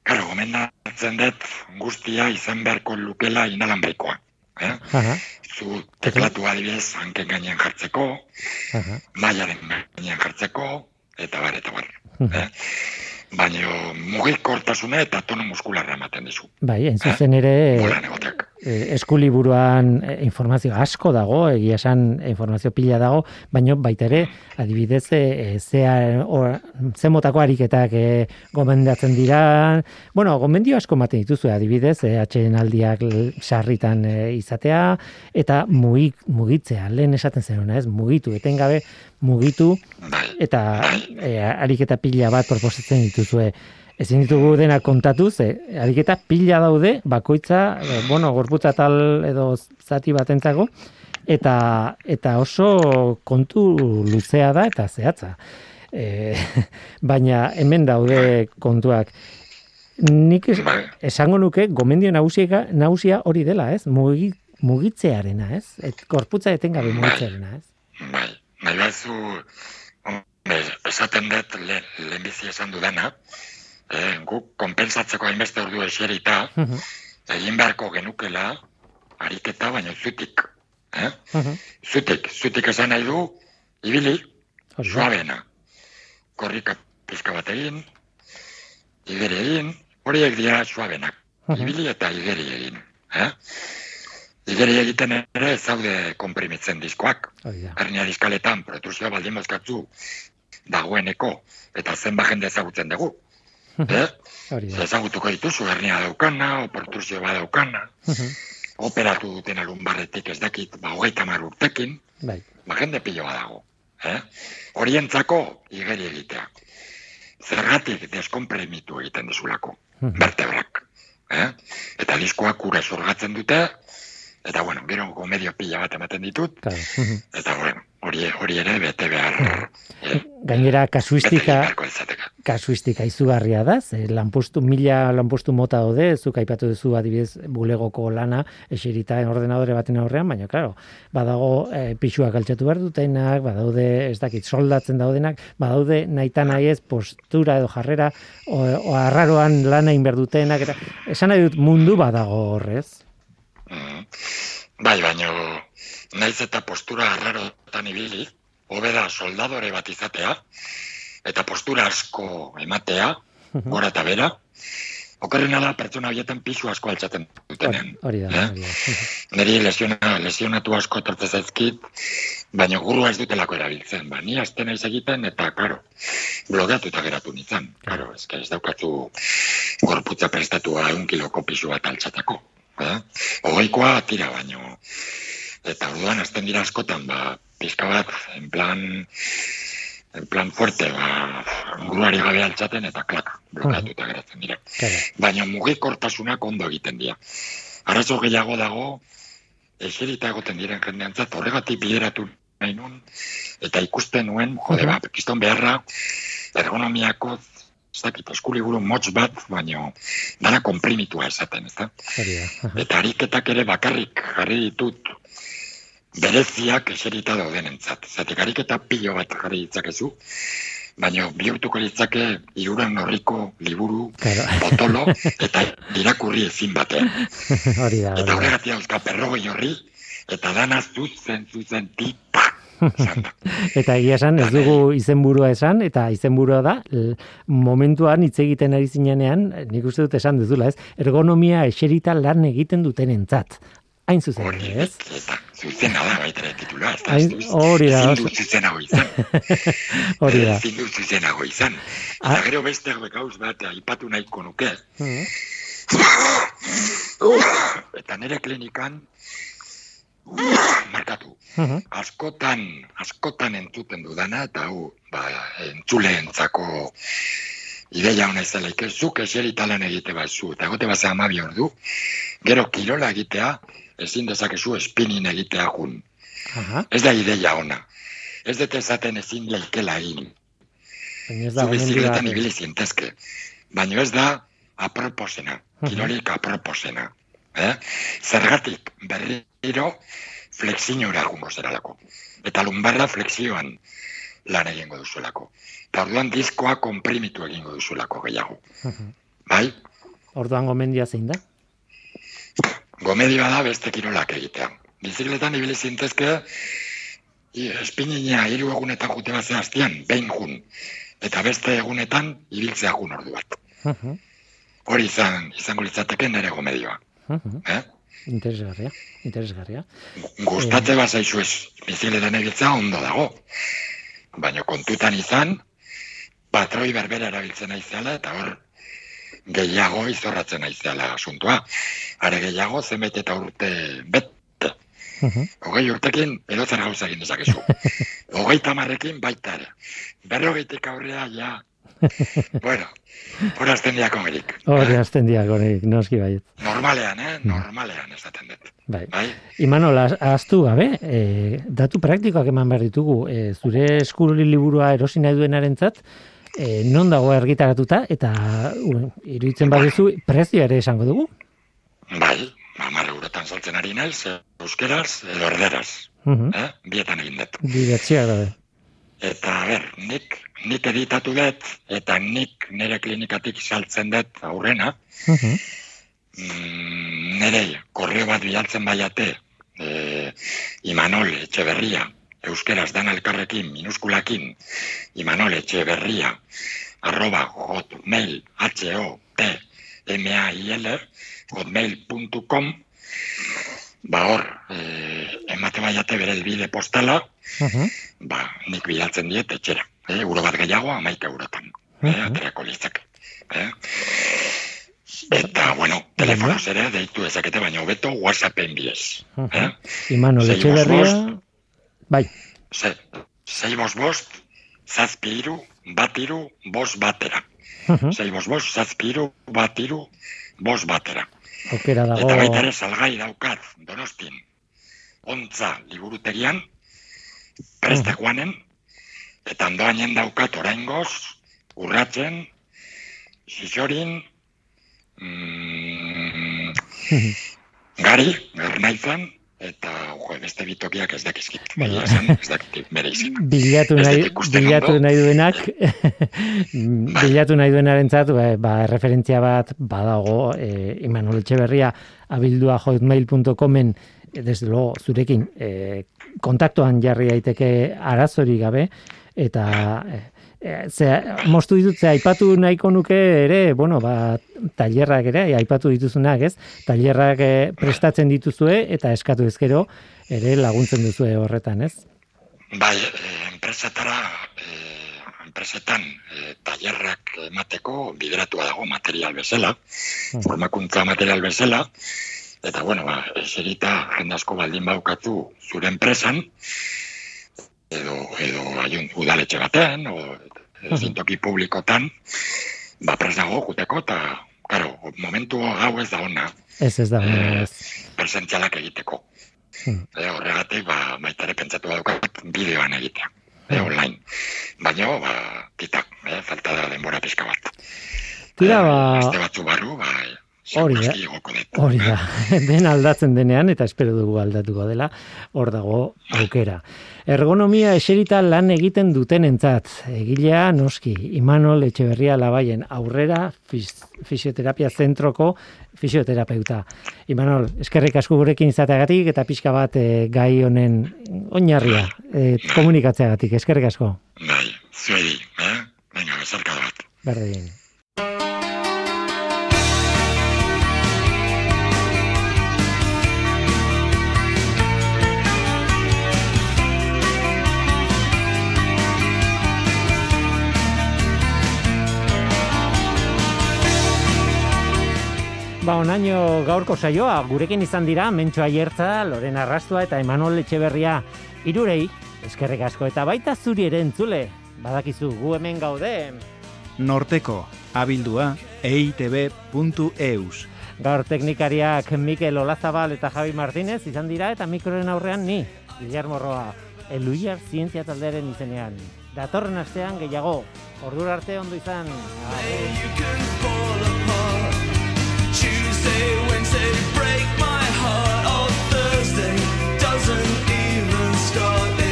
karo, gomendatzen dut guztia izan beharko lukela inalanbrikoa. Eh? Aha, Zu teklatu adibidez hanken gainean jartzeko, aha. mailaren gainean jartzeko, eta bar, eta bar. Mhm. Eh? Baina mugikortasuna eta tono muskularra ematen dizu. Bai, hain zuzen ere, Bolan egotek. Eh, eskuliburuan eh, informazio asko dago, egia esan informazio pila dago, baina baita ere, adibidez, eh, zea, or, ze motako ariketak eh, gomendatzen dira, bueno, gomendio asko ematen dituzu, adibidez, eh, atxeen aldiak sarritan eh, izatea, eta mugik, mugitzea, lehen esaten zenuna, ez, mugitu, etengabe mugitu, Bai, eta e, ariketa pila bat proposatzen dituzue. Ezin ditugu dena kontatu, ze ariketa pila daude, bakoitza, e, bueno, gorputza tal edo zati batentzako, eta eta oso kontu luzea da eta zehatza. E, baina hemen daude kontuak. Nik es, Bai. esango nuke gomendio nagusia nagusia hori dela, ez? Mugi, mugitzearena, ez? Et korputza etengabe mugitzearena, ez? Bai, nahi hombre, esaten dut le, lehenbizi esan dudana, eh, guk konpensatzeko hainbeste ordu eserita, Mhm, egin beharko genukela, ariketa baino zutik. Eh? mhm. Zutik, zutik esan nahi du, ibili, suabena. Korrika pizka bat egin, igeri egin, horiek dira suabenak. Mhm. Ibili eta igeri egin. Eh? Igeri egiten ere ez zaude konprimitzen diskoak. Da. hernia diskaletan protrusioa baldin dagoeneko eta zenba jende ezagutzen dugu. Eh? Ezagutuko dituzu hernia daukana, o protrusio bat daukana, Mhm, operatu duten alun barretik ez dakit, ba, hogeita hamar urtekin, Bai. ba, jende piloa dago. Eh? Horientzako igeri egitea. Zergatik deskonprimitu egiten dizulako, Mhm. vertebrak. Eh? Eta diskoak ura zurgatzen dute, eta bueno, gero gomedio pila bat ematen ditut, Claro. mhm. Eta bueno, hori, hori ere bete behar. eh, Gainera kasuistika. Kasuistika izugarria da, ze lanpostu mila lanpostu mota daude, zuk aipatu duzu adibidez bulegoko lana eserita ordenadore baten aurrean, baina claro, badago e, pixuak altxatu behar dutenak, badaude, ez dakit, soldatzen daudenak, badaude naita nahi ez postura edo jarrera o, o arraroan lana egin behar dutenak, eta esan nahi dut mundu badago horrez. Mm. Bai, baino, naiz eta postura arrarotan ibili, hobe da soldadore bat izatea, eta postura asko ematea, gora eta bera, okerrena da pertsona horietan pisu asko altxaten dutenean. Hori da, Eh? hori da. Neri lesiona, lesionatu asko etortze zaizkit, baina gurua ez dutelako erabiltzen. Ba, ni azten naiz egiten eta, karo, blogeatuta geratu nintzen. Karo, ez ez daukatzu gorputza prestatua egun kiloko pisu bat altxatako. Eh? Ogoikoa tira baino. Eta orduan azten dira askotan, ba, pizka bat, en plan, plan fuerte, ba, guruari gabe altxaten eta klak, blogeatuta geratzen dira. Baina mugikortasunak ondo egiten dira. Arazo gehiago dago, eserita egoten diren jendeantzat, horregatik bideratu nahi nun, eta ikusten nuen, jode, ba, kiston beharra, ergonomiako, ez dakit, eskuliburu motz bat, baino, dana komprimitua esaten, ez da? Eta ariketak ere bakarrik jarri ditut, bereziak eserita daudenentzat. Zatik ariketa pilo bat jarri ditzakezu, baina bihurtuko litzake iruren horriko liburu Claro. potolo eta irakurri ezin batean. Hori da, Eta hori horregatik dauzka perrogei horri, eta dana zuzen, zuzen, tipa. Eta egia esan, ez dugu izenburua esan, eta izenburua da, momentuan hitz egiten ari zinenean, nik uste dut esan duzula, ez? Ergonomia eserita lan egiten duten entzat. Hain zuzen, Hori, ez? eta zuzena da baita ere titulua. Ez da, Hain- hori da, ezin du oso- zuzenago izan. Hori da. Ezin du zuzenago izan. Ah. Eta gero beste gauz bat aipatu nahiko nuke. Mhm. Eta nire klinikan markatu. Mhm. Askotan, askotan entzuten dudana, eta hau, ba, entzuleentzako ideia hona izela zuk eserita lan egite bazu, eta gote bazea amabi ordu, gero kirola egitea, ezin dezakezu espinin egitea jun. Aha, Ez da ideia ona. Ez dut esaten ezin leikela egin. ez da Zu bizikletan ibili zintezke. Baina ez da aproposena, kirolik aproposena. Eh? Zergatik berriro flexiñora jungo zeralako. Eta lumbarra flexioan lan egingo duzuelako. Eta orduan diskoa konprimitu egingo duzuelako gehiago. Bai? Orduan gomendia zein da? Gomedioa da beste kirolak egitea. Bizikletan ibili zintezke, espinina hiru egunetan jute bat zehaztian, behin jun. Eta beste egunetan ibiltzea jun ordu bat. Mhm, Hori izan, izango litzateke nere gomedioa. mhm. Eh? Interesgarria, interesgarria. Gustatze bat zaizu ez, bizikletan ibiltzea ondo dago. Baina kontutan izan, patroi berbera erabiltzen naizela eta hor gehiago izorratzen naizela asuntua. Are gehiago zenbait eta urte bete. Mhm. Hogei urtekin edozer gauza egin dezakezu. Hogei tamarrekin baita ere. Berrogeitik aurrea ja bueno, hori azten diako merik. Hori azten diakonik, noski baiet. Normalean, eh? Normalean esaten dut. Bai. Bai? Imanol, az- ahaztu gabe, e, datu praktikoak eman behar ditugu, e, zure eskurri liburua erosi nahi duenarentzat, e, non dago argitaratuta, eta iruditzen baduzu, prezio ere esango dugu. Bai, hamar eurotan saltzen ari naiz, eh, euskeraz edo erderaz. Mhm. Eh? Bietan egin dut. Dibertsioa da. Eta, ber, nik, nik editatu dut, eta nik nire klinikatik saltzen dut aurrena, Mhm. mm, nire korreo bat bialtzen baiate, e, Imanol Etxeberria, euskeraz dan elkarrekin, minuskulakin, Imanol Etxeberria, arroba hotmail, h o t m a i l hotmail.com, ba hor, e, emate baiate bere elbide postala, Mhm. ba, nik bidaltzen diet etxera. Eh, euro bat gehiago, amaika eurotan. Eh, Mhm. aterako litzak. Eh? Eta, bueno, telefonoz ere, deitu ezakete, baina hobeto WhatsAppen bidez. Eh? Mhm. Imanol Sei Etxeberria, bost bai, Ze, sei bost bost, zazpi iru, bat iru, bost batera. Mhm. Sei bost bost, zazpi iru, bat iru, bost batera. aukera dago, Eta baita ere salgai daukat, donostin, ontza liburutegian, preste joanen, eta ondoainen daukat oraingoz, urratzen, xixorin, mm, gari, gernaizan, eta jo, beste bitokiak ez dakizkit. Bueno. Esan, ez dakit bere izen. bilatu nahi, bilatu ondo. nahi duenak, bilatu nahi duenarentzat, ba, ba, referentzia bat badago, e, Imanol Etxeberria, abildua hotmail.comen, e, desde luego, zurekin, e, kontaktuan jarri daiteke arazori gabe, eta e, e, ze, mostu ditut, ze aipatu nahiko nuke ere, bueno, ba, tailerrak ere, aipatu dituzunak, ez? Tailerrak e, prestatzen dituzue, eta eskatu ezkero, ere laguntzen duzue horretan, ez? Bai, eh, enpresetara, eh, enpresetan eh, tailerrak emateko bideratua dago material bezala, Hmm. formakuntza material bezala, eta bueno, ba, eserita jende asko baldin baukatu zure enpresan, edo, edo aiun udaletxe batean, o zintoki publikotan, ba, prest dago juteko, eta, karo, momentu hau ez da ona, Ez ez da, Eh, ez. presentzialak egiteko. Hmm. E, horregatik, ba, baita ere pentsatu daukat bideoan egitea, e, online. Baina, ba, tita, e, falta da denbora pixka bat. Tira, Eh, ba, Aste batzu barru, ba, Hori da. hori da, den aldatzen denean, eta espero dugu aldatuko dela, hor dago aukera. Ergonomia eserita lan egiten duten entzat, egilea noski, Imanol Etxeberria Labaien aurrera fis, fisioterapia zentroko fisioterapeuta. Imanol, eskerrik asko gurekin izateagatik eta pixka bat eh, gai honen oinarria eh, komunikatzeagatik, eskerrik asko. Bai, zuedi, eh? Venga, bezarka bat. Berdin. Onaino gaurko saioa, gurekin izan dira, Mentxo Aiertza, Lorena Arrastua eta Emanuel Etxeberria irurei, eskerrik asko, eta baita zuri ere entzule, badakizu, gu hemen gaude, Norteko, abildua, eitb.eus. Gaur teknikariak Mikel Olazabal eta Javi Martínez izan dira eta mikroren aurrean ni, Guillermo Roa, Eluiar Zientzia taldearen izenean. Datorren astean gehiago, ordura arte ondo izan. Agur. Oh, Thursday doesn't even start.